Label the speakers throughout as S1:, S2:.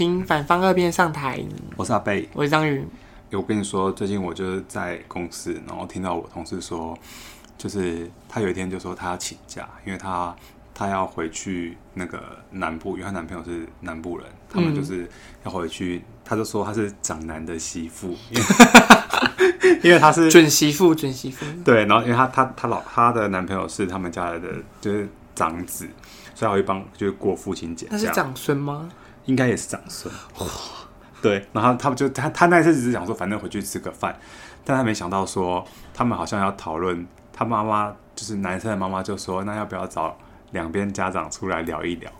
S1: 请反方二辩上台。
S2: 我是阿贝，
S1: 我是张宇。
S2: 我跟你说，最近我就是在公司，然后听到我同事说，就是他有一天就说他要请假，因为他他要回去那个南部，因为他男朋友是南部人，他们就是要回去。嗯、他就说他是长男的媳妇，因为，他是
S1: 准媳妇，准媳妇。
S2: 对，然后因为他他他老他的男朋友是他们家的，就是长子，所以他会帮就是过父亲节。
S1: 那是长孙吗？
S2: 应该也是长孙。对，然后他们就他他那次只是想说，反正回去吃个饭，但他没想到说，他们好像要讨论，他妈妈就是男生的妈妈就说，那要不要找两边家长出来聊一聊？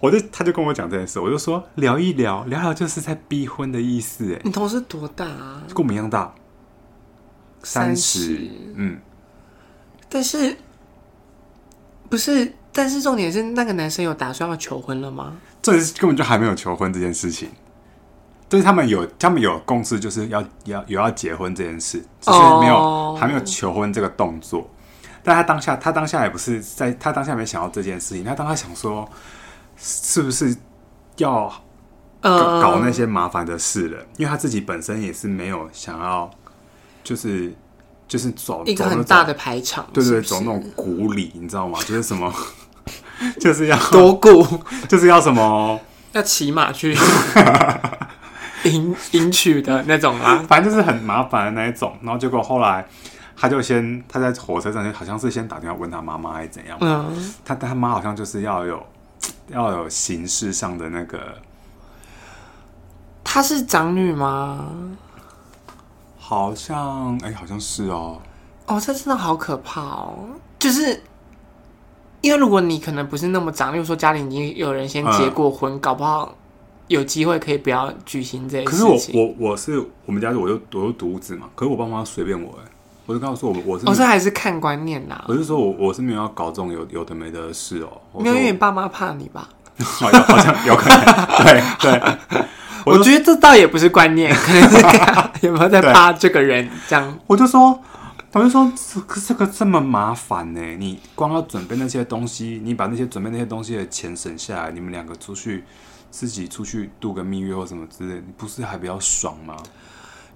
S2: 我就他就跟我讲这件事，我就说聊一聊，聊聊就是在逼婚的意思。哎，
S1: 你同事多大啊？
S2: 跟我们一样大，三十，嗯。
S1: 但是不是？但是重点是，那个男生有打算要求婚了吗？
S2: 这根本就还没有求婚这件事情。就是他们有，他们有共识，就是要要有要结婚这件事，只是没有、oh. 还没有求婚这个动作。但他当下，他当下也不是在，他当下没想到这件事情。他当他想说，是不是要搞，搞那些麻烦的事了？Uh. 因为他自己本身也是没有想要，就是就是走
S1: 一个很大的排场，
S2: 对对，对，走那种古礼，你知道吗？就是什么，就是要
S1: 多顾，
S2: 就是要什么，
S1: 要骑马去。迎迎娶的那种啊，
S2: 反正就是很麻烦的那一种。然后结果后来，他就先他在火车上就好像是先打电话问他妈妈还是怎样。嗯，他他妈好像就是要有要有形式上的那个。
S1: 她是长女吗？
S2: 好像哎、欸，好像是哦。
S1: 哦，这真的好可怕哦！就是因为如果你可能不是那么长，例如说家里已经有人先结过婚，嗯、搞不好。有机会可以不要举行这些事情。
S2: 可是我我我是我们家我就我就独子嘛，可是我爸妈随便我哎，我就告诉我我是。
S1: 我是还是看观念啦。
S2: 我是说我我是没有要搞这种有有的没的事哦。
S1: 没有，因为你爸妈怕你吧？
S2: 好像好像有可能。对对。
S1: 我，我觉得这倒也不是观念，可能是有没有在怕这个人这样。
S2: 我就说，我就说这这个这么麻烦呢？你光要准备那些东西，你把那些准备那些东西的钱省下来，你们两个出去。自己出去度个蜜月或什么之类，你不是还比较爽吗？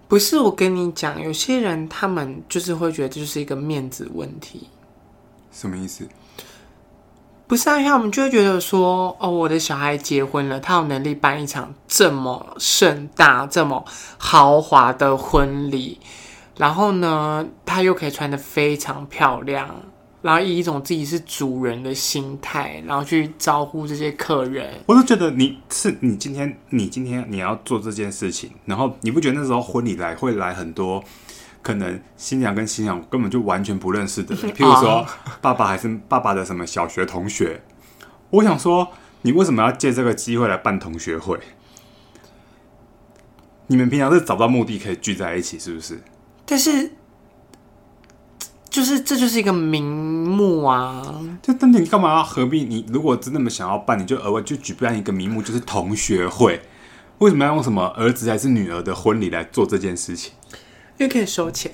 S1: 不是，我跟你讲，有些人他们就是会觉得这就是一个面子问题。
S2: 什么意思？
S1: 不是啊，他们就会觉得说，哦，我的小孩结婚了，他有能力办一场这么盛大、这么豪华的婚礼，然后呢，他又可以穿的非常漂亮。然后以一种自己是主人的心态，然后去招呼这些客人。
S2: 我就觉得你是你今天你今天你要做这件事情，然后你不觉得那时候婚礼来会来很多可能新娘跟新娘根本就完全不认识的人，譬如说爸爸还是爸爸的什么小学同学。我想说，你为什么要借这个机会来办同学会？你们平常是找不到目的可以聚在一起，是不是？
S1: 但是。就是，这就是一个名目啊！
S2: 就，但你干嘛要何必？你如果真那么想要办，你就额外就举办一个名目，就是同学会。为什么要用什么儿子还是女儿的婚礼来做这件事情？
S1: 因为可以收钱。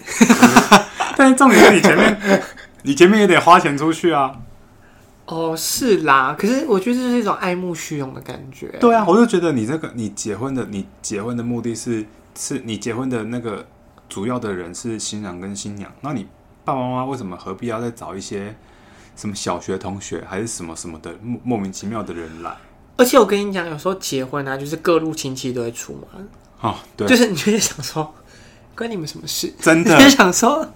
S2: 但是重点是你前面，你前面也得花钱出去啊。
S1: 哦，是啦。可是我觉得这是一种爱慕虚荣的感觉。
S2: 对啊，我就觉得你这个，你结婚的，你结婚的目的是，是你结婚的那个主要的人是新郎跟新娘，那你。爸爸妈妈为什么何必要再找一些什么小学同学还是什么什么的莫莫名其妙的人来？
S1: 而且我跟你讲，有时候结婚啊，就是各路亲戚都会出门。
S2: 哦，对，
S1: 就是你就会想说，关你们什么事？
S2: 真的，
S1: 你就想说，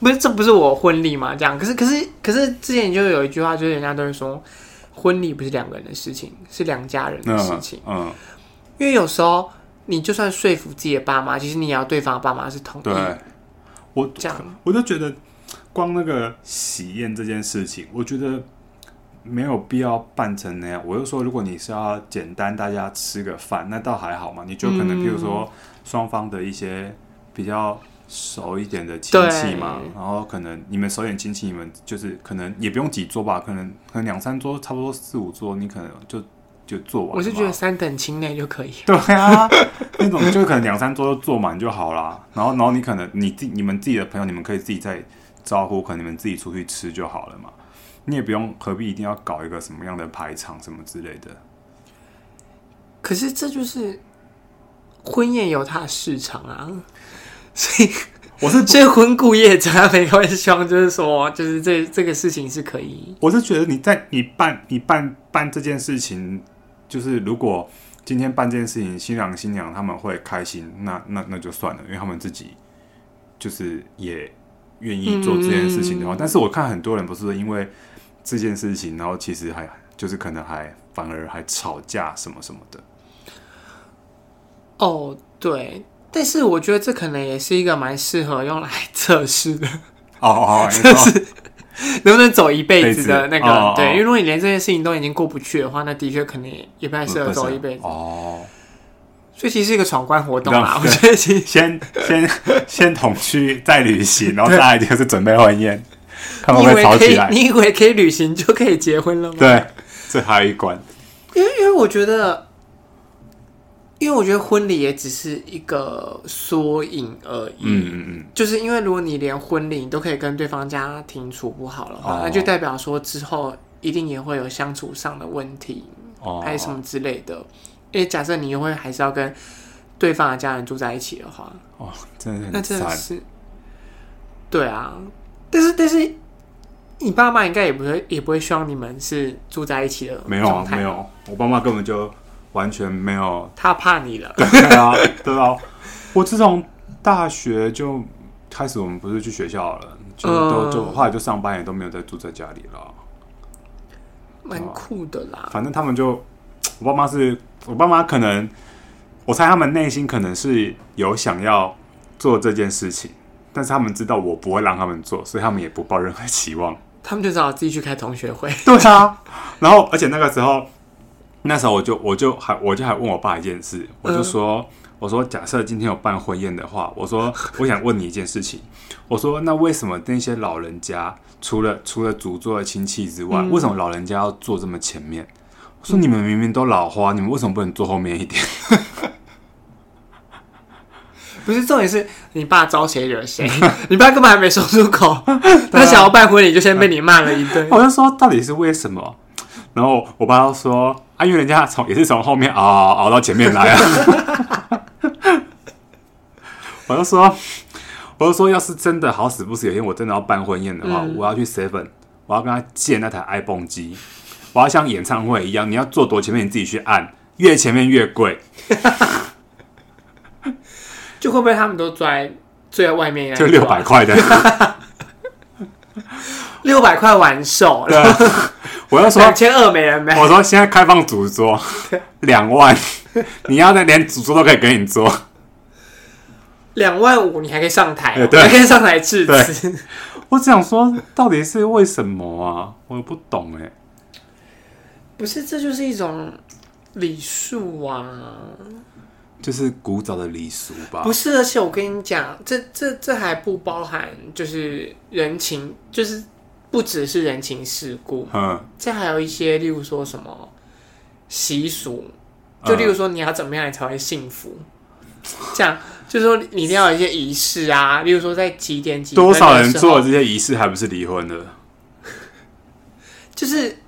S1: 不是这不是我婚礼吗？这样，可是可是可是之前就有一句话，就是人家都会说，婚礼不是两个人的事情，是两家人的事情。嗯，嗯，因为有时候你就算说服自己的爸妈，其实你也要对方的爸妈是同意。
S2: 对，我这样我就觉得。光那个喜宴这件事情，我觉得没有必要办成那样。我就说，如果你是要简单大家吃个饭，那倒还好嘛。你就可能，比如说双方的一些比较熟一点的亲戚嘛，然后可能你们熟一点亲戚，你们就是可能也不用几桌吧，可能可能两三桌，差不多四五桌，你可能就就做完。
S1: 我是觉得三等亲内就可以。
S2: 对啊，那种就可能两三桌就坐满就好啦。然后然后你可能你自你们自己的朋友，你们可以自己在。招呼可能你们自己出去吃就好了嘛，你也不用何必一定要搞一个什么样的排场什么之类的。
S1: 可是这就是婚宴有它的市场啊，所以
S2: 我是
S1: 所以婚顾业者他们会希望就是说，就是这这个事情是可以。
S2: 我是觉得你在你办你办办这件事情，就是如果今天办这件事情，新郎新娘他们会开心，那那那就算了，因为他们自己就是也愿意做这件事情的话。嗯、但是我看很多人不是因为这件事情，然后其实还就是可能还反而还吵架什么什么的。
S1: 哦，对，但是我觉得这可能也是一个蛮适合用来测试的。
S2: 哦哦，
S1: 测试 能不能走一辈子的那个？哦、对，因为如果你连这件事情都已经过不去的话，那的确可能也不太适合走一辈子。
S2: 哦，
S1: 所以其实是一个闯关活动啦。我觉得其实
S2: 先先先同居再旅行，然后再来就是准备婚宴，看会不会吵起来。
S1: 你以为可以旅行就可以结婚了吗？
S2: 对，这还有一关。
S1: 因为因为我觉得。因为我觉得婚礼也只是一个缩影而已，
S2: 嗯嗯嗯，
S1: 就是因为如果你连婚礼你都可以跟对方家庭处不好的话，哦、那就代表说之后一定也会有相处上的问题，哦，还是什么之类的。因为假设你又会还是要跟对方的家人住在一起的话，
S2: 哦，真的很
S1: 那真的是，对啊，但是但是你爸妈应该也不会也不会希望你们是住在一起的，
S2: 没有没有，我爸妈根本就。完全没有，
S1: 他怕你了。
S2: 对啊，对啊。我自从大学就开始，我们不是去学校了，就都就后来就上班，也都没有再住在家里了。
S1: 蛮酷的啦。
S2: 反正他们就，我爸妈是我爸妈，可能我猜他们内心可能是有想要做这件事情，但是他们知道我不会让他们做，所以他们也不抱任何期望。
S1: 他们就只好自己去开同学会。
S2: 对啊。然后，而且那个时候。那时候我就我就还我就还问我爸一件事，我就说、嗯、我说假设今天有办婚宴的话，我说我想问你一件事情，我说那为什么那些老人家除了除了主桌的亲戚之外，嗯、为什么老人家要坐这么前面？我说你们明明都老花，你们为什么不能坐后面一点？
S1: 不是重点是你爸招谁惹谁？你爸根本还没说出口，他想要办婚礼就先被你骂了一顿。
S2: 我就说到底是为什么？然后我爸就说。啊，因为人家从也是从后面熬熬熬到前面来啊！我就说，我就说，要是真的好死不死，有一天我真的要办婚宴的话，嗯、我要去 Seven，我要跟他借那台 iPhone 机，我要像演唱会一样，你要坐多前面，你自己去按，越前面越贵。
S1: 就会不会他们都坐在坐在外面？
S2: 就六百块的，
S1: 六百块完售。
S2: 对。我要说
S1: 两千二没人没。
S2: 我说现在开放主桌 两万，你要的连主桌都可以给你做。
S1: 两万五你还可以上台，喔，
S2: 对，
S1: 还可以上台致辞。
S2: 我只想说，到底是为什么啊？我不懂哎。
S1: 不是，这就是一种礼数啊，
S2: 就是古早的礼俗吧？
S1: 不是，而且我跟你讲，这这这还不包含就是人情，就是。不只是人情世故，嗯，这还有一些，例如说什么习俗，就例如说你要怎么样你才会幸福，这样就是说你一定要有一些仪式啊，例如说在几点几
S2: 多少人做这些仪式还不是离婚的，
S1: 就是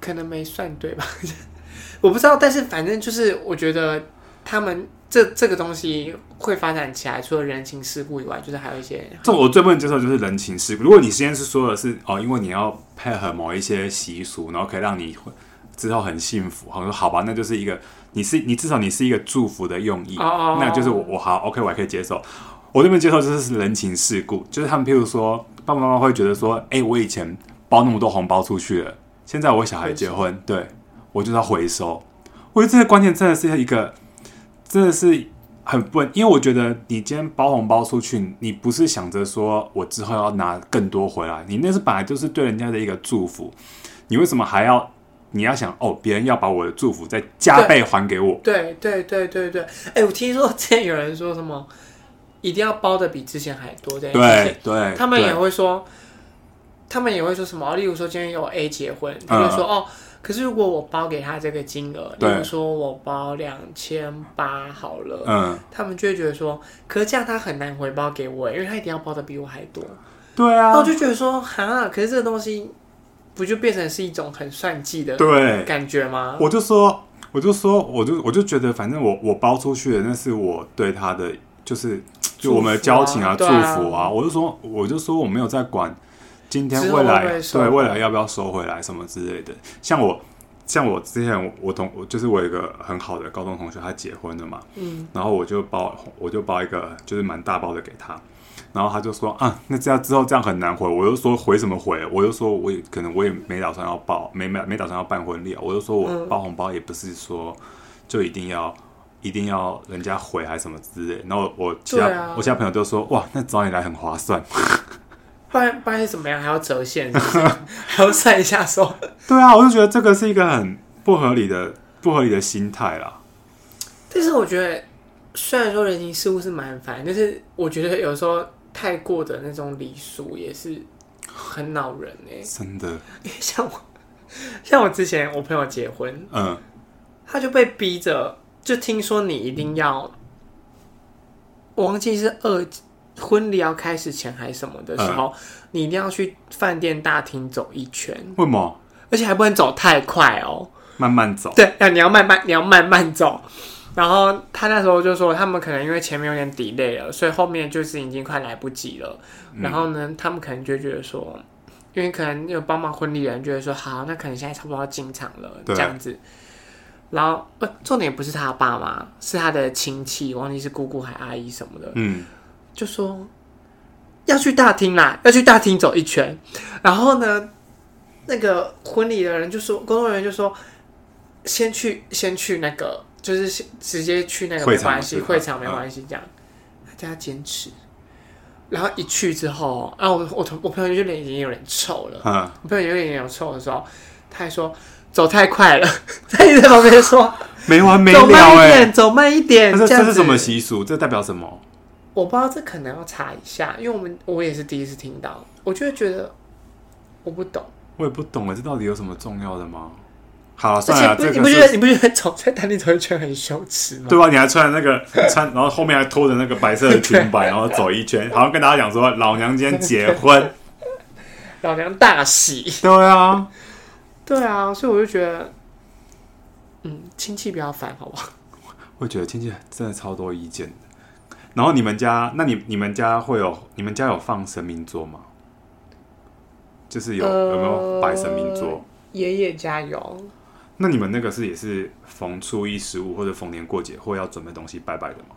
S1: 可能没算对吧？我不知道，但是反正就是我觉得他们。这这个东西会发展起来，除了人情世故以外，就是还有一些。
S2: 这我最不能接受就是人情世故。如果你现在是说的是哦，因为你要配合某一些习俗，然后可以让你之后很幸福，好说好吧，那就是一个你是你至少你是一个祝福的用意，哦、那就是我我好 OK，我还可以接受。我这边接受就是人情世故，就是他们譬如说爸爸妈妈会觉得说，哎，我以前包那么多红包出去了，现在我小孩结婚，对我就是要回收。我觉得这个观念真的是一个。真的是很笨，因为我觉得你今天包红包出去，你不是想着说我之后要拿更多回来，你那是本来就是对人家的一个祝福，你为什么还要你要想哦，别人要把我的祝福再加倍还给我？
S1: 对对对对对，哎、欸，我听说之前有人说什么一定要包的比之前还多，对
S2: 对对，
S1: 他们也会说，他们也会说什么？例如说今天有 A 结婚，他就说、嗯、哦。可是如果我包给他这个金额，比如说我包两千八好了，嗯，他们就会觉得说，可是这样他很难回报给我，因为他一定要包的比我还多。
S2: 对啊，
S1: 那我就觉得说，哈，可是这个东西不就变成是一种很算计的对感觉吗？
S2: 我就说，我就说，我就我就觉得，反正我我包出去的，那是我对他的，就是就我们的交情啊，祝福啊。福啊我就说，我就说我没有在管今天未来对未来要不要收回来什么之类的。像我像我之前我同我就是我有一个很好的高中同学，他结婚了嘛，嗯，然后我就包我就包一个就是蛮大包的给他。然后他就说啊，那这样之后这样很难回。我就说回什么回？我就说我也可能我也没打算要报，没没没打算要办婚礼。我就说我包红包也不是说就一定要一定要人家回还是什么之类。然后我其他、啊、我其他朋友都说哇，那找你来很划算。
S1: 不然不然怎么样还要折现是是？还要算一下说。
S2: 对啊，我就觉得这个是一个很不合理的不合理的心态啦。
S1: 但是我觉得虽然说人情世故是蛮烦，但是我觉得有时候。太过的那种礼数也是很恼人哎、欸，
S2: 真的。
S1: 像我，像我之前我朋友结婚，嗯，他就被逼着，就听说你一定要，我忘记是二婚礼要开始前还是什么的时候，嗯、你一定要去饭店大厅走一圈。
S2: 为什么？
S1: 而且还不能走太快哦，
S2: 慢慢走。
S1: 对，要你要慢慢，你要慢慢走。然后他那时候就说，他们可能因为前面有点 delay 了，所以后面就是已经快来不及了。嗯、然后呢，他们可能就觉得说，因为可能有帮忙婚礼的人觉得说，好，那可能现在差不多要进场了，对这样子。然后呃，重点不是他爸妈，是他的亲戚，忘记是姑姑还阿姨什么的，嗯，就说要去大厅啦，要去大厅走一圈。然后呢，那个婚礼的人就说，工作人员就说，先去，先去那个。就是直接去那个没关系，会场没关系，这样他家坚持。然后一去之后，啊，我我同我朋友就脸已经有点臭了。嗯，我朋友有点有点臭的时候，他还说走太快了，他一直在旁边说
S2: 没完没了，
S1: 走慢一点，走慢一点。
S2: 这是什么习俗？这代表什么？
S1: 我不知道，这可能要查一下，因为我们我也是第一次听到，我就会觉得我不懂，
S2: 我也不懂哎，这到底有什么重要的吗？好，算了，
S1: 你不觉得你不觉得走在大厅走一圈很羞耻吗？
S2: 对吧？你还穿那个穿，然后后面还拖着那个白色的裙摆，然后走一圈，好像跟大家讲说老娘今天结婚，
S1: 老娘大喜。
S2: 对啊，
S1: 对啊，所以我就觉得，嗯，亲戚比较烦，好不好？
S2: 我觉得亲戚真的超多意见的。然后你们家，那你你们家会有你们家有放神明桌吗？就是有有没有摆神明桌？
S1: 爷爷家有。
S2: 那你们那个是也是逢初一十五或者逢年过节会要准备东西拜拜的吗？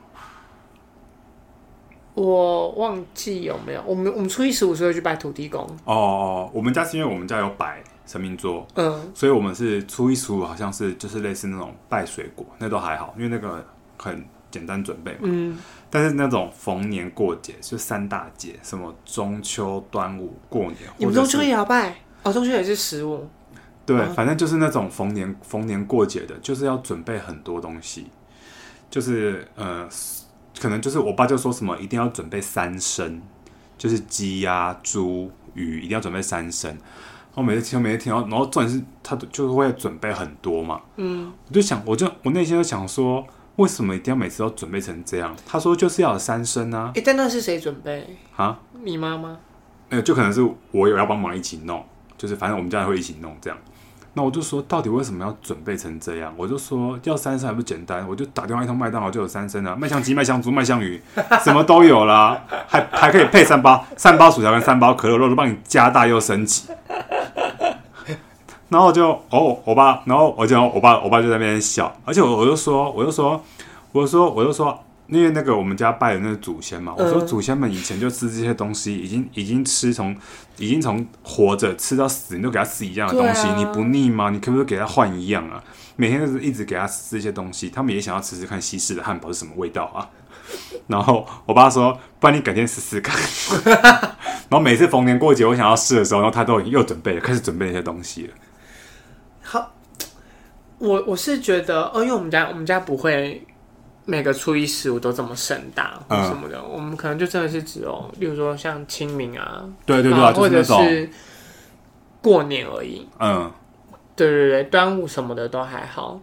S1: 我忘记有没有，我们我们初一十五是会去拜土地公。
S2: 哦，我们家是因为我们家有摆神明桌，嗯，所以我们是初一十五好像是就是类似那种拜水果，那都还好，因为那个很简单准备嘛。嗯，但是那种逢年过节就三大节，什么中秋、端午、过年，
S1: 你们中秋也要拜？哦，中秋也是十五。
S2: 对，反正就是那种逢年逢年过节的，就是要准备很多东西，就是呃，可能就是我爸就说什么一定要准备三牲，就是鸡呀、猪、鱼，一定要准备三牲。我每次听，每次听到，然后重点是他就会准备很多嘛。嗯，我就想，我就我内心就想说，为什么一定要每次都准备成这样？他说就是要有三升啊。
S1: 哎，但那是谁准备啊？你妈妈？
S2: 呃，就可能是我有要帮忙一起弄，就是反正我们家人会一起弄这样。那我就说，到底为什么要准备成这样？我就说，要三升还不简单？我就打电话一通，麦当劳就有三升了，麦香鸡、麦香猪、麦香鱼，什么都有啦，还还可以配三包三包薯条跟三包可乐肉，都帮你加大又升级。然后我就哦，我爸，然后我就我爸，我爸就在那边笑，而且我我就说，我就说，我就说，我就说。因为那个我们家拜的那个祖先嘛，我说祖先们以前就吃这些东西，已经已经吃从已经从活着吃到死，你都给他吃一样的东西，你不腻吗？你可不可以给他换一样啊？每天都是一直给他吃这些东西，他们也想要吃吃看西式的汉堡是什么味道啊。然后我爸说，不然你改天试试看。然后每次逢年过节我想要试的时候，然后他都又准备了，开始准备那些东西了。
S1: 好，我我是觉得，哦，因为我们家我们家不会。每个初一十五都这么盛大或什么的，嗯、我们可能就真的是只有，例如说像清明啊，
S2: 对对对，
S1: 或者是过年而已。嗯，对对对，端午什么的都还好。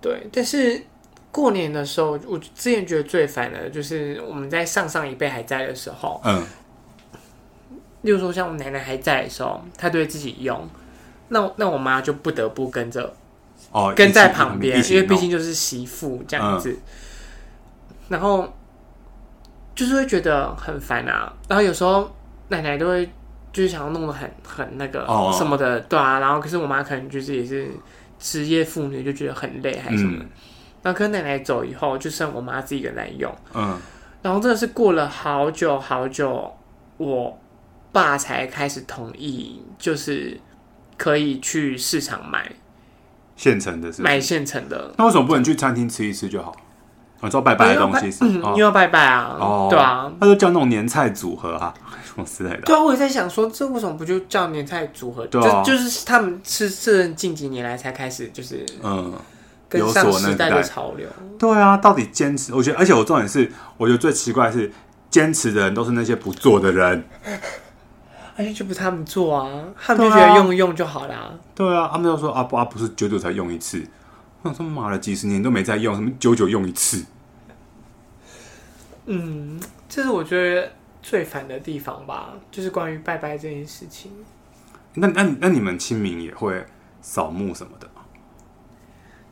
S1: 对，但是过年的时候，我之前觉得最烦的就是我们在上上一辈还在的时候，嗯，例如说像我奶奶还在的时候，她都会自己用，那那我妈就不得不跟着。
S2: 哦，
S1: 跟在旁边，
S2: 因
S1: 为毕竟就是媳妇这样子。嗯、然后就是会觉得很烦啊。然后有时候奶奶都会就是想要弄得很很那个什么的，哦、对啊。然后可是我妈可能就是也是职业妇女，就觉得很累还是什么。然后跟奶奶走以后，就剩我妈自己一个人来用。嗯。然后真的是过了好久好久，我爸才开始同意，就是可以去市场买
S2: 现成的是是，
S1: 买现成的。
S2: 那为什么不能去餐厅吃一吃就好？我做拜拜的东西是，
S1: 因为要拜拜啊。哦，对啊，
S2: 他就叫那种年菜组合啊，什么之类的。
S1: 对啊，我也在想说，这为什么不就叫年菜组合？对啊，就是他们是这近几年来才开始，就是嗯。跟上时代的潮流，
S2: 对啊，到底坚持？我觉得，而且我重点是，我觉得最奇怪的是，坚持的人都是那些不做的人。
S1: 而且就不是他们做啊，他们就觉得用一用就好啦。
S2: 对啊，他们就说啊不啊，不是久久才用一次，我想说妈了，几十年都没在用，什么久久用一次？
S1: 嗯，这是我觉得最烦的地方吧，就是关于拜拜这件事情。
S2: 那那那你们清明也会扫墓什么的吗？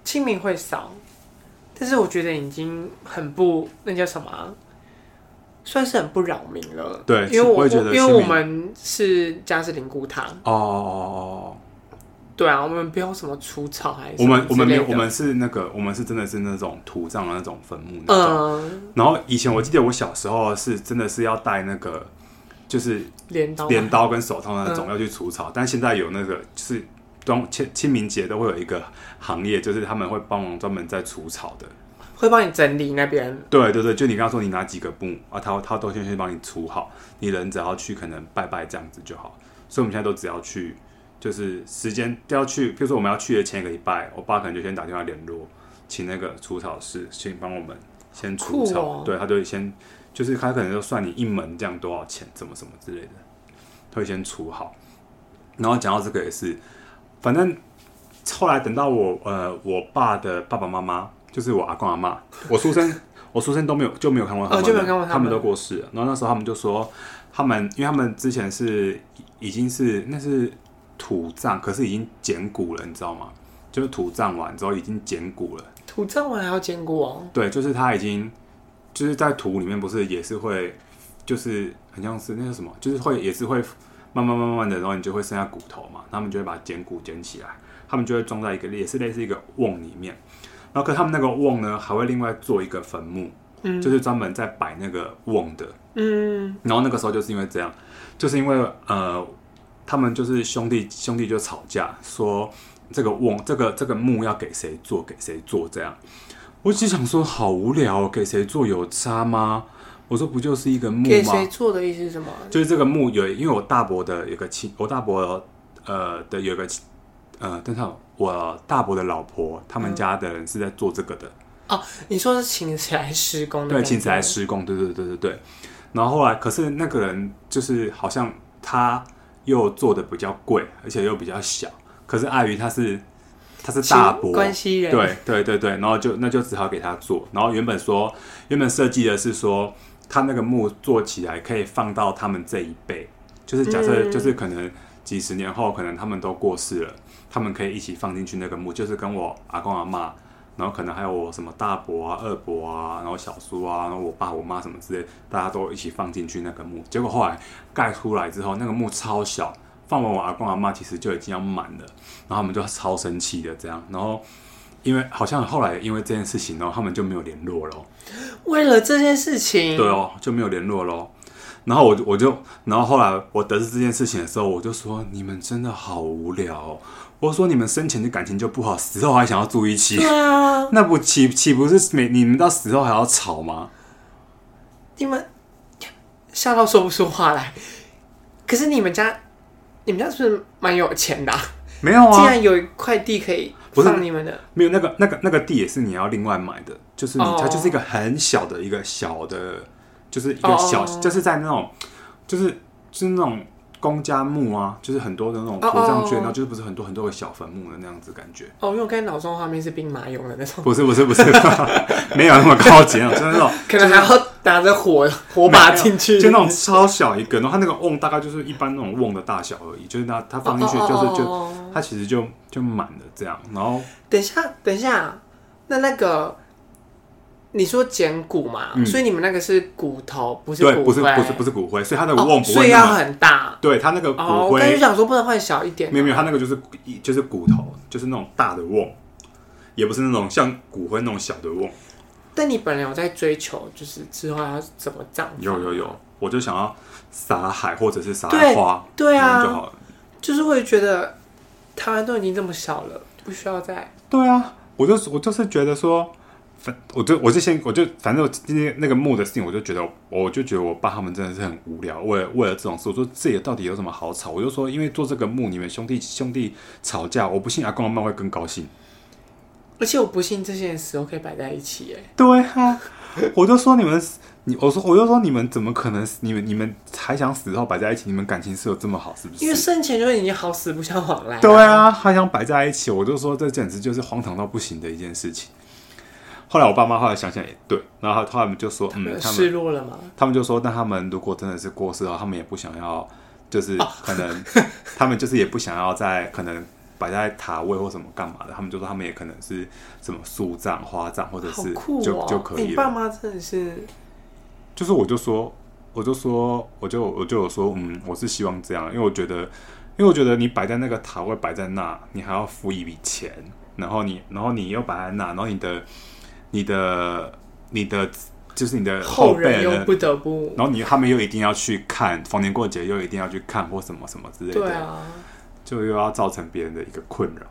S1: 清明会扫，但是我觉得已经很不那叫什么、啊，算是很不扰民了。
S2: 对，
S1: 因为我，我因为我们是家是灵骨塔哦，哦，对啊，我们不用什么除草还是
S2: 我们我们没有我们是那个我们是真的是那种土葬的那种坟墓那种。嗯，然后以前我记得我小时候是真的是要带那个就是镰刀镰刀跟手套那种要去除草，嗯、但现在有那个就是。端清清明节都会有一个行业，就是他们会帮忙专门在除草的，
S1: 会帮你整理那边。
S2: 对对对，就你刚刚说你拿几个布啊，他他都先去帮你除好，你人只要去可能拜拜这样子就好。所以我们现在都只要去，就是时间都要去，比如说我们要去的前一个礼拜，我爸可能就先打电话联络，请那个除草师先帮我们先除草。哦、对，他就会先就是他可能就算你一门这样多少钱，怎么什么之类的，他会先除好。然后讲到这个也是。反正后来等到我呃，我爸的爸爸妈妈，就是我阿公阿妈，我出生 我出生都没有就没有看过他们，就没有看过他们都过世了。然后那时候他们就说，他们因为他们之前是已经是那是土葬，可是已经捡骨了，你知道吗？就是土葬完之后已经捡骨了。
S1: 土葬完还要捡骨哦？
S2: 对，就是他已经就是在土里面，不是也是会就是很像是那个什么，就是会也是会。慢慢慢慢的，然后你就会剩下骨头嘛，他们就会把捡骨捡起来，他们就会装在一个也是类似一个瓮里面，然后可他们那个瓮呢，还会另外做一个坟墓，嗯，就是专门在摆那个瓮的，嗯，然后那个时候就是因为这样，就是因为呃，他们就是兄弟兄弟就吵架，说这个瓮这个这个墓要给谁做给谁做这样，我只想说好无聊，给谁做有差吗？我说不就是一个墓吗？给
S1: 谁做的意思是什么？
S2: 就是这个墓有，因为我大伯的有个亲，我大伯呃的有个呃，但是我大伯的老婆他们家的人是在做这个的。
S1: 嗯、哦，你说是请谁来施工的？
S2: 对，请谁来施工？对对对对对。然后后来，可是那个人就是好像他又做的比较贵，而且又比较小。可是碍于他是他是大伯
S1: 关系人，
S2: 对对对对，然后就那就只好给他做。然后原本说原本设计的是说。他那个墓做起来可以放到他们这一辈，就是假设就是可能几十年后，可能他们都过世了，他们可以一起放进去那个墓，就是跟我阿公阿妈，然后可能还有我什么大伯啊、二伯啊，然后小叔啊，然后我爸我妈什么之类，大家都一起放进去那个墓。结果后来盖出来之后，那个墓超小，放完我阿公阿妈其实就已经要满了，然后他们就超生气的这样，然后。因为好像后来因为这件事情，然后他们就没有联络了。
S1: 为了这件事情，
S2: 对哦，就没有联络了。然后我我就，然后后来我得知这件事情的时候，我就说：你们真的好无聊哦。我说你们生前的感情就不好，死后还想要住一起？对啊，那不岂岂不是每你们到死后还要吵吗？
S1: 你们吓到说不出话来。可是你们家，你们家是不是蛮有钱的啊？
S2: 没有啊，
S1: 既然有一块地可以。不是你们的，
S2: 没有那个那个那个地也是你要另外买的，就是你它就是一个很小的一个小的，就是一个小，就是在那种，就是就是那种公家墓啊，就是很多的那种土葬圈，然后就是不是很多很多个小坟墓的那样子感觉。
S1: 哦，因为我刚才脑中画面是兵马俑的那种。
S2: 不是不是不是，没有那么高级啊，就是那种，
S1: 可能还要打着火火把进去，
S2: 就那种超小一个，然后它那个瓮大概就是一般那种瓮的大小而已，就是它它放进去就是就它其实就就满了这样。然后
S1: 等一下，等一下，那那个你说捡骨嘛，嗯、所以你们那个是骨头，不是骨灰，
S2: 不是不是不是骨灰，所以它的瓮不会、哦、
S1: 所以要很大。
S2: 对，它那个骨灰，哦、我
S1: 跟你讲说不能换小一点、啊，
S2: 没有没有，它那个就是就是骨头，就是那种大的瓮，也不是那种像骨灰那种小的瓮。
S1: 但你本来有在追求，就是之后要怎么葬？
S2: 有有有，我就想要撒海或者是撒花，
S1: 对啊，就好了。就是会觉得台湾都已经这么小了，不需要再。
S2: 对啊，我就我就是觉得说，反我就我就先我就反正今天那个墓的事情，我就觉得我就觉得我爸他们真的是很无聊，为了为了这种事，我说这也到底有什么好吵？我就说，因为做这个墓，你们兄弟兄弟吵架，我不信阿公阿妈会更高兴。
S1: 而且我不信这些死都可以摆在一起，哎，
S2: 对啊，我就说你们，你我说我就说你们怎么可能？你们你们还想死后摆在一起？你们感情是有这么好，是不是？
S1: 因为生前就已经好死不相往来。
S2: 对啊，还想摆在一起，我就说这简直就是荒唐到不行的一件事情。后来我爸妈后来想想也对，然后他们就说，嗯，他们
S1: 失落了吗？
S2: 他们就说，但他们如果真的是过世的话，他们也不想要，就是可能 他们就是也不想要在可能。摆在塔位或什么干嘛的，他们就说他们也可能是什么树葬、花葬，或者是就、哦、就可以了。
S1: 你爸妈真的是，
S2: 就是我就说，我就说，我就我就有说，嗯，我是希望这样，因为我觉得，因为我觉得你摆在那个塔位摆在那，你还要付一笔钱，然后你然后你又摆在那，然后你的你的你的就是你的后辈人
S1: 又不得不，
S2: 然后你他们又一定要去看，逢年过节又一定要去看或什么什么之类的。
S1: 对啊。
S2: 就又要造成别人的一个困扰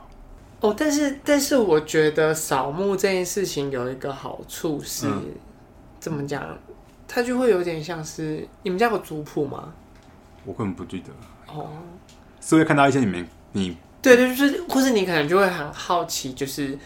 S1: 哦，但是但是我觉得扫墓这件事情有一个好处是，嗯、怎么讲？它就会有点像是你们家有族谱吗？
S2: 我根本不记得
S1: 哦，
S2: 是会看到一些你们你
S1: 对对，就是或是你可能就会很好奇，就是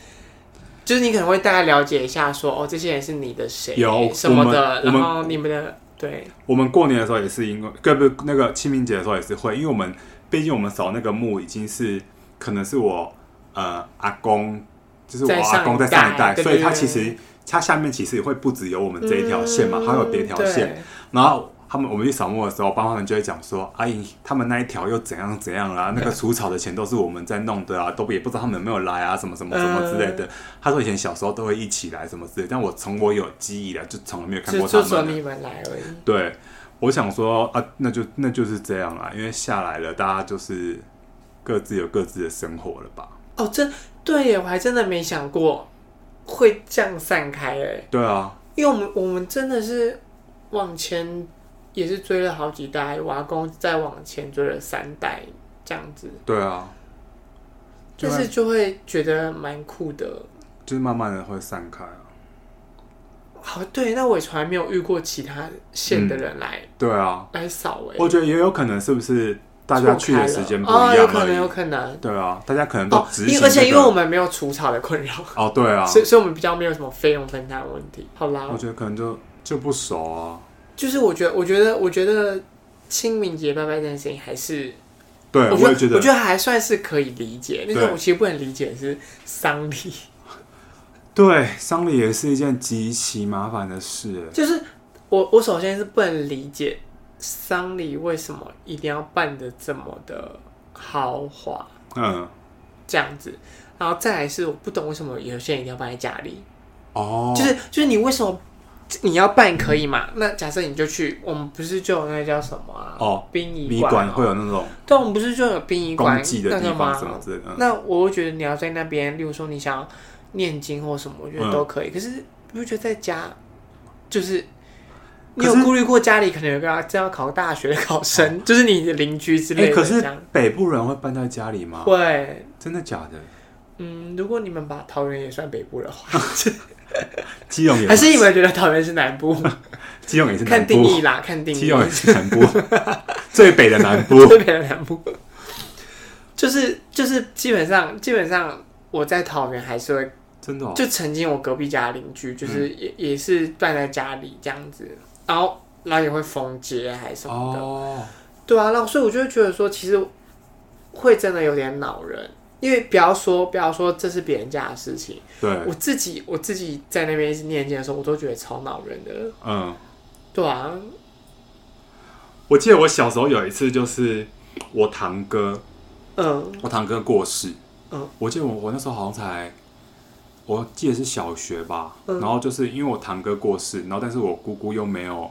S1: 就是你可能会大概了解一下说，说哦，这些人是你的谁
S2: 有
S1: 什么的，然后你们的对，
S2: 我们过年的时候也是因为，对不那个清明节的时候也是会，因为我们。毕竟我们扫那个墓已经是可能是我呃阿公，就是我阿公在上一代，所以他其实他下面其实也会不只有我们这一条线嘛，还有别条线。然后他们我们去扫墓的时候，爸妈们就会讲说：“阿姨，他们那一条又怎样怎样啦？那个除草的钱都是我们在弄的啊，都也不知道他们有没有来啊，什么什么什么之类的。”他说以前小时候都会一起来什么之类，但我从我有记忆来就从来没有看过他们。
S1: 就说你们来而已。
S2: 对。我想说啊，那就那就是这样啦，因为下来了，大家就是各自有各自的生活了吧？
S1: 哦，这对耶，我还真的没想过会这样散开诶。
S2: 对啊，
S1: 因为我们我们真的是往前也是追了好几代，我阿公再往前追了三代这样子。
S2: 对啊，
S1: 但是就会觉得蛮酷的，
S2: 就是慢慢的会散开啊。
S1: 好，对，那我也从来没有遇过其他县的人来，
S2: 嗯、对啊，
S1: 来扫哎。
S2: 我觉得也有可能，是不是大家去的时间不一样？
S1: 哦，有可能，有可能。
S2: 对啊，大家可能都执行、这个
S1: 哦、而且因为我们没有除草的困扰。
S2: 哦，对啊，
S1: 所以所以我们比较没有什么费用分摊的问题。好啦，
S2: 我觉得可能就就不熟啊。
S1: 就是我觉得，我觉得，我觉得清明节拜拜这件事情还是，
S2: 对，
S1: 我觉得，
S2: 我也觉得，
S1: 我觉得还算是可以理解。但是我其实不能理解的是丧礼。
S2: 对，丧礼也是一件极其麻烦的事。
S1: 就是我，我首先是不能理解丧礼为什么一定要办的这么的豪华，嗯，这样子。然后再来是我不懂为什么有些人一定要办在家里。哦，就是就是你为什么你要办可以嘛？那假设你就去，我们不是就有那个叫什么啊？哦，殡仪馆
S2: 会有那种，
S1: 对，我们不是就有殡仪馆
S2: 的地方什么之类的。
S1: 那我会觉得你要在那边，例如说你想。念经或什么，我觉得都可以。嗯、可是，你不觉得在家，就是你有顾虑过家里可能有个正要考大学的考生，就是你的邻居之类的、欸。
S2: 可是北部人会搬在家里吗？
S1: 会，
S2: 真的假的？
S1: 嗯，如果你们把桃园也算北部的话，
S2: 基隆也
S1: 还是你们觉得桃园是南部？
S2: 基隆也是南部。
S1: 看定义啦，看定义。
S2: 基隆也是南部，最北的南部，
S1: 最北的南部，就是就是基本上基本上我在桃园还是会。
S2: 真的、哦，
S1: 就曾经我隔壁家邻居，就是也、嗯、也是断在家里这样子，然后然后也会封街还是什么的，哦、对啊，然后所以我就会觉得说，其实会真的有点恼人，因为不要说不要说这是别人家的事情，
S2: 对，
S1: 我自己我自己在那边念经的时候，我都觉得超恼人的，嗯，对啊，
S2: 我记得我小时候有一次，就是我堂哥，
S1: 嗯，
S2: 我堂哥过世，
S1: 嗯，
S2: 我记得我我那时候好像才，我记得是小学吧，
S1: 嗯。
S2: 然后就是因为我堂哥过世，然后但是我姑姑又没有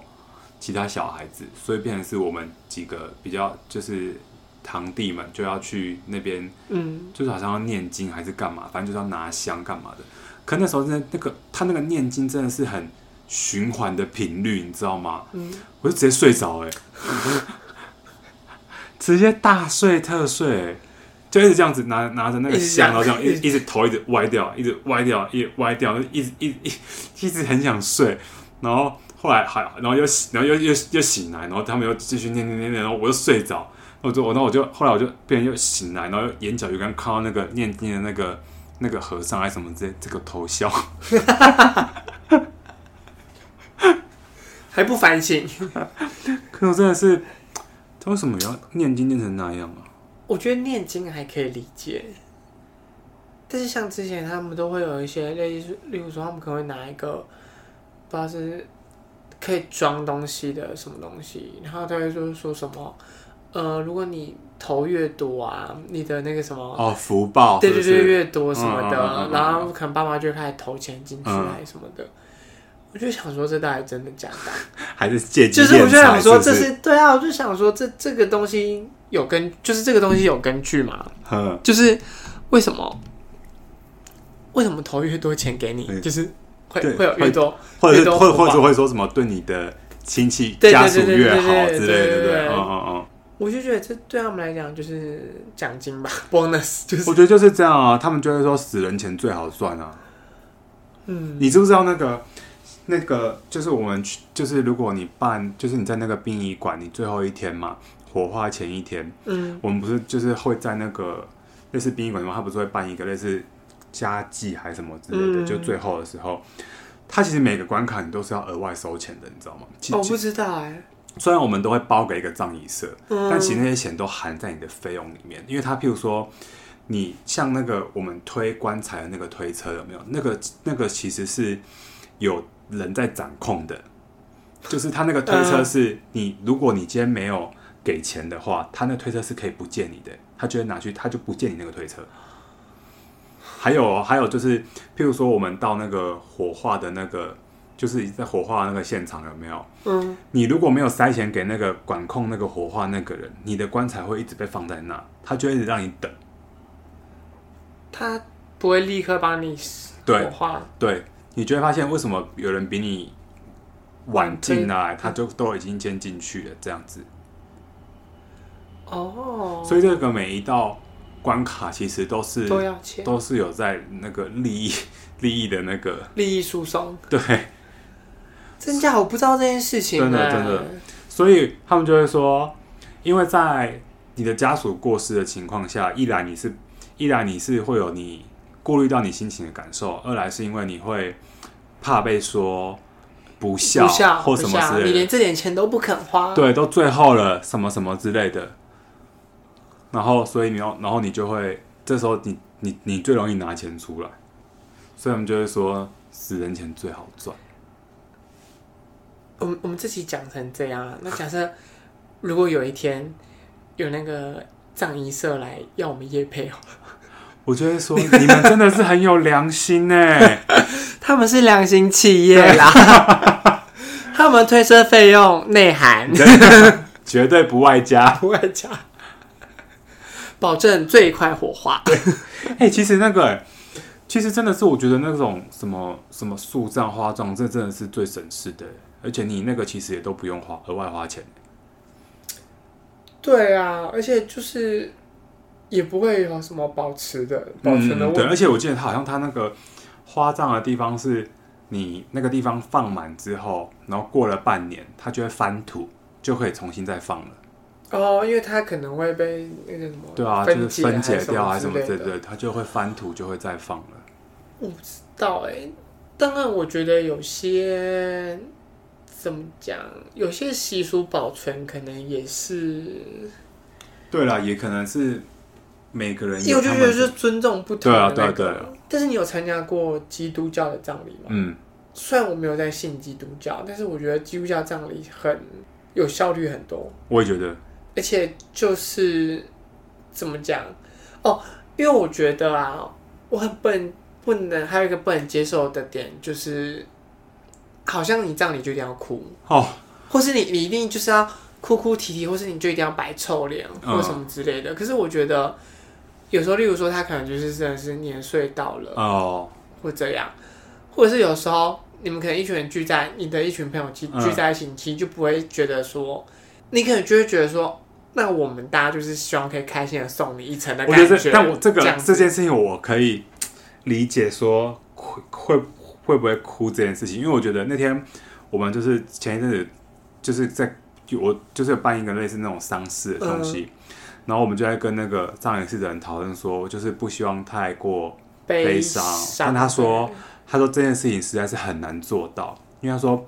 S2: 其他小孩子，所以变成是我们几个比较就是堂弟们就要去那边，
S1: 嗯，
S2: 就是好像要念经还是干嘛，反正就是要拿香干嘛的。可那时候真的那个他那个念经真的是很循环的频率，你知道吗？
S1: 嗯，
S2: 我就直接睡着哎、直接大睡特睡、欸，就一直这样子拿拿着那个香，然后这样一直一直头一直歪掉，一直歪掉，一直歪掉，一直一直一直一直很想睡，然后后来还然后又然后又又又醒来，然后他们又继续念念念念，然后我又睡着，我就我然后我就后来我就变成又醒来，然后眼角就刚看到那个念经的那个那个和尚还是什么这，这个头像。
S1: 还不反省。
S2: 可我真的是，他为什么要念经念成那样啊？
S1: 我觉得念经还可以理解，但是像之前他们都会有一些类似，例如说他们可能会拿一个不知道是可以装东西的什么东西，然后他会说说什么，呃，如果你投越多啊，你的那个什么
S2: 哦，福
S1: 报，
S2: 对对对，
S1: 越多什么的，
S2: 嗯嗯嗯嗯
S1: 然后可能爸妈就会开始投钱进去
S2: 嗯
S1: 还是什么的。我就想说，这到底真的假的？
S2: 还是借机
S1: 就是我就想说，这
S2: 是
S1: 是对啊，我就想说，这这个东西有根，就是这个东西有根据嘛？
S2: 嗯，
S1: 就是为什么为什么投越多钱给你，
S2: 嗯
S1: 就是会
S2: 对
S1: 会有越多，
S2: 或者是或或者会说什么对你的亲戚
S1: 对对
S2: 家属
S1: 对对
S2: 越好
S1: 对对
S2: 之类的，
S1: 对对
S2: 对不对？嗯嗯嗯，
S1: 我就觉得这对他们来讲就是奖金吧，bonus 就是
S2: 我觉得就是这样啊，他们就会说死人钱最好赚啊。
S1: 嗯，
S2: 你知不知道那个那个就是我们去，就是如果你办，就是你在那个殡仪馆，你最后一天嘛，火化前一天，
S1: 嗯
S2: 我们不是就是会在那个类似殡仪馆的话，他不是会办一个类似家祭还是什么之类的，
S1: 嗯
S2: 就最后的时候，他其实每个关卡你都是要额外收钱的，你知道
S1: 吗？我不知道哎，
S2: 虽然我们都会包给一个葬仪社，
S1: 嗯
S2: 但其实那些钱都含在你的费用里面，因为他譬如说。你像那个我们推棺材的那个推车有没有？那个那个其实是有人在掌控的，就是他那个推车是你，如果你今天没有给钱的话，他那推车是可以不借你的，他就会拿去，他就不借你那个推车。还有还有就是，譬如说我们到那个火化的那个，就是在火化那个现场有没有？
S1: 嗯，
S2: 你如果没有塞钱给那个管控那个火化那个人，你的棺材会一直被放在那，他就一直让你等。
S1: 他不会立刻帮你
S2: 对
S1: 火化，
S2: 对，你就会发现为什么有人比你晚进来，他就都已经先进去了，这样子。
S1: 哦，
S2: 所以这个每一道关卡其实都是
S1: 都要钱，
S2: 都是有在那个利益利益的那个
S1: 利益输送，
S2: 对，
S1: 真假我不知道这件事情，
S2: 真的真的，所以他们就会说，因为在你的家属过世的情况下，一来你是。一来你是会有你顾虑到你心情的感受，二来是因为你会怕被说不孝，
S1: 不孝
S2: 或什么之类的，
S1: 你连这点钱都不肯花，
S2: 对，都最后了什么什么之类的，然后所以你要，然后你就会这时候你你你最容易拿钱出来，所以我们就会说死人钱最好赚。
S1: 我们我们自己讲成这样啊，那假设如果有一天有那个葬仪社来要我们夜配哦。
S2: 我就会说，你们真的是很有良心呢。
S1: 他们是良心企业啦，他们推车费用内涵，
S2: 绝对不外加，
S1: 不外加，保证最快火化。
S2: 哎、欸，其实那个，其实真的是，我觉得那种什么什么树葬、花葬，这真的是最省事的。而且你那个其实也都不用花额外花钱。
S1: 对啊，而且就是。也不会有什么保持的保存的问题、
S2: 嗯。对，而且我记得他好像他那个花葬的地方是，你那个地方放满之后，然后过了半年，它就会翻土，就可以重新再放了。
S1: 哦，因为它可能会被那个什么
S2: 对啊，就是分解掉还是什么对对，它就会翻土，就会再放了。
S1: 我不知道哎、欸，当然我觉得有些怎么讲，有些习俗保存可能也是。
S2: 对啦，也可能是。每个人，
S1: 因为我就觉得是尊重不同的、那个。
S2: 对啊，对啊，对啊。
S1: 但是你有参加过基督教的葬礼吗？
S2: 嗯，
S1: 虽然我没有在信基督教，但是我觉得基督教葬礼很有效率很多。
S2: 我也觉得，
S1: 而且就是怎么讲哦，因为我觉得啊，我很不能不能还有一个不能接受的点就是，好像你这样你就一定要哭
S2: 哦，
S1: 或是你你一定就是要哭哭啼啼，或是你就一定要摆臭脸或什么之类的。嗯、可是我觉得有时候，例如说他可能就是真的是年岁到了哦，或这样，或者是有时候。你们可能一群人聚在你的一群朋友聚聚在一起，其实就不会觉得说，你可能就会觉得说，那我们大家就是希望可以开心的送你一程的感觉。
S2: 我觉得，但我这个这，这件事情我可以理解说会会会不会哭这件事情，因为我觉得那天我们就是前一阵子就是在我就是办一个类似那种丧事的东西，嗯、然后我们就在跟那个葬仪室的人讨论说，就是不希望太过悲伤，但他说。他说这件事情实在是很难做到，因为他说，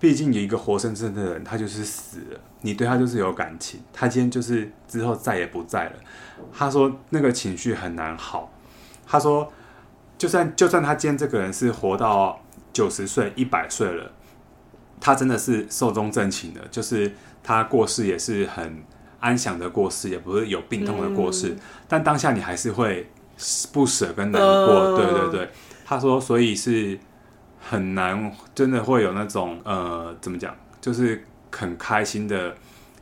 S2: 毕竟有一个活生生的人，他就是死了，你对他就是有感情，他今天就是之后再也不在了。他说那个情绪很难好。他说，就算就算他今天这个人是活到九十岁、一百岁了，他真的是寿终正寝的，就是他过世也是很安详的过世，也不是有病痛的过世，嗯、但当下你还是会不舍跟难过，呃、对对对。他说：“所以是很难，真的会有那种呃，怎么讲，就是很开心的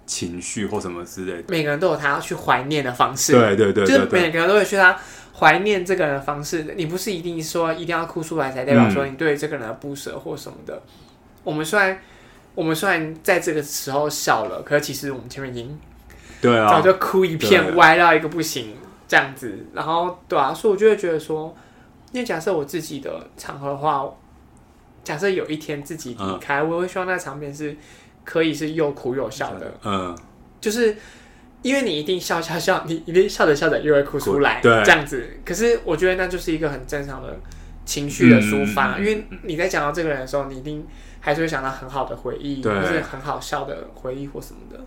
S2: 情绪或什么之类的。
S1: 每个人都有他要去怀念的方式，
S2: 对对对，对，
S1: 就是每个人都会去他怀念这个人的方式。你不是一定说一定要哭出来才代表说你对这个人的不舍或什么的。嗯、我们虽然我们虽然在这个时候笑了，可是其实我们前面已经
S2: 对啊，
S1: 早就哭一片，歪到一个不行这样子。然后对啊，所以我就会觉得说。”因为假设我自己的场合的话，假设有一天自己离开，嗯、我会希望那场面是可以是又哭又笑的。嗯，就是因为你一定笑笑笑，你一定笑着笑着又会哭出来，对，这样子。可是我觉得那就是一个很正常的情绪的抒发，嗯、因为你在讲到这个人的时候，你一定还是会想到很好的回忆，对或是很好笑的回忆或什么的。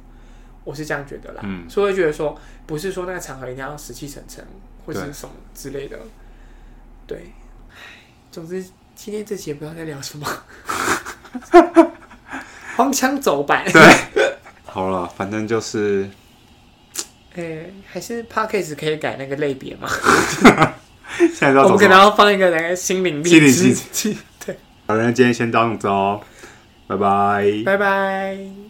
S1: 我是这样觉得啦，嗯、所以觉得说，不是说那个场合一定要死气沉沉或是什么之类的。对，总之今天这期也不知道在聊什么，荒腔走板。
S2: 对，好了，反正就是，
S1: 哎、欸，还是 Podcast 可以改那个类别吗？
S2: 现在我
S1: 们可能要放一个那个心灵励志。对，
S2: 好，那今天先到这哦，拜拜，
S1: 拜拜。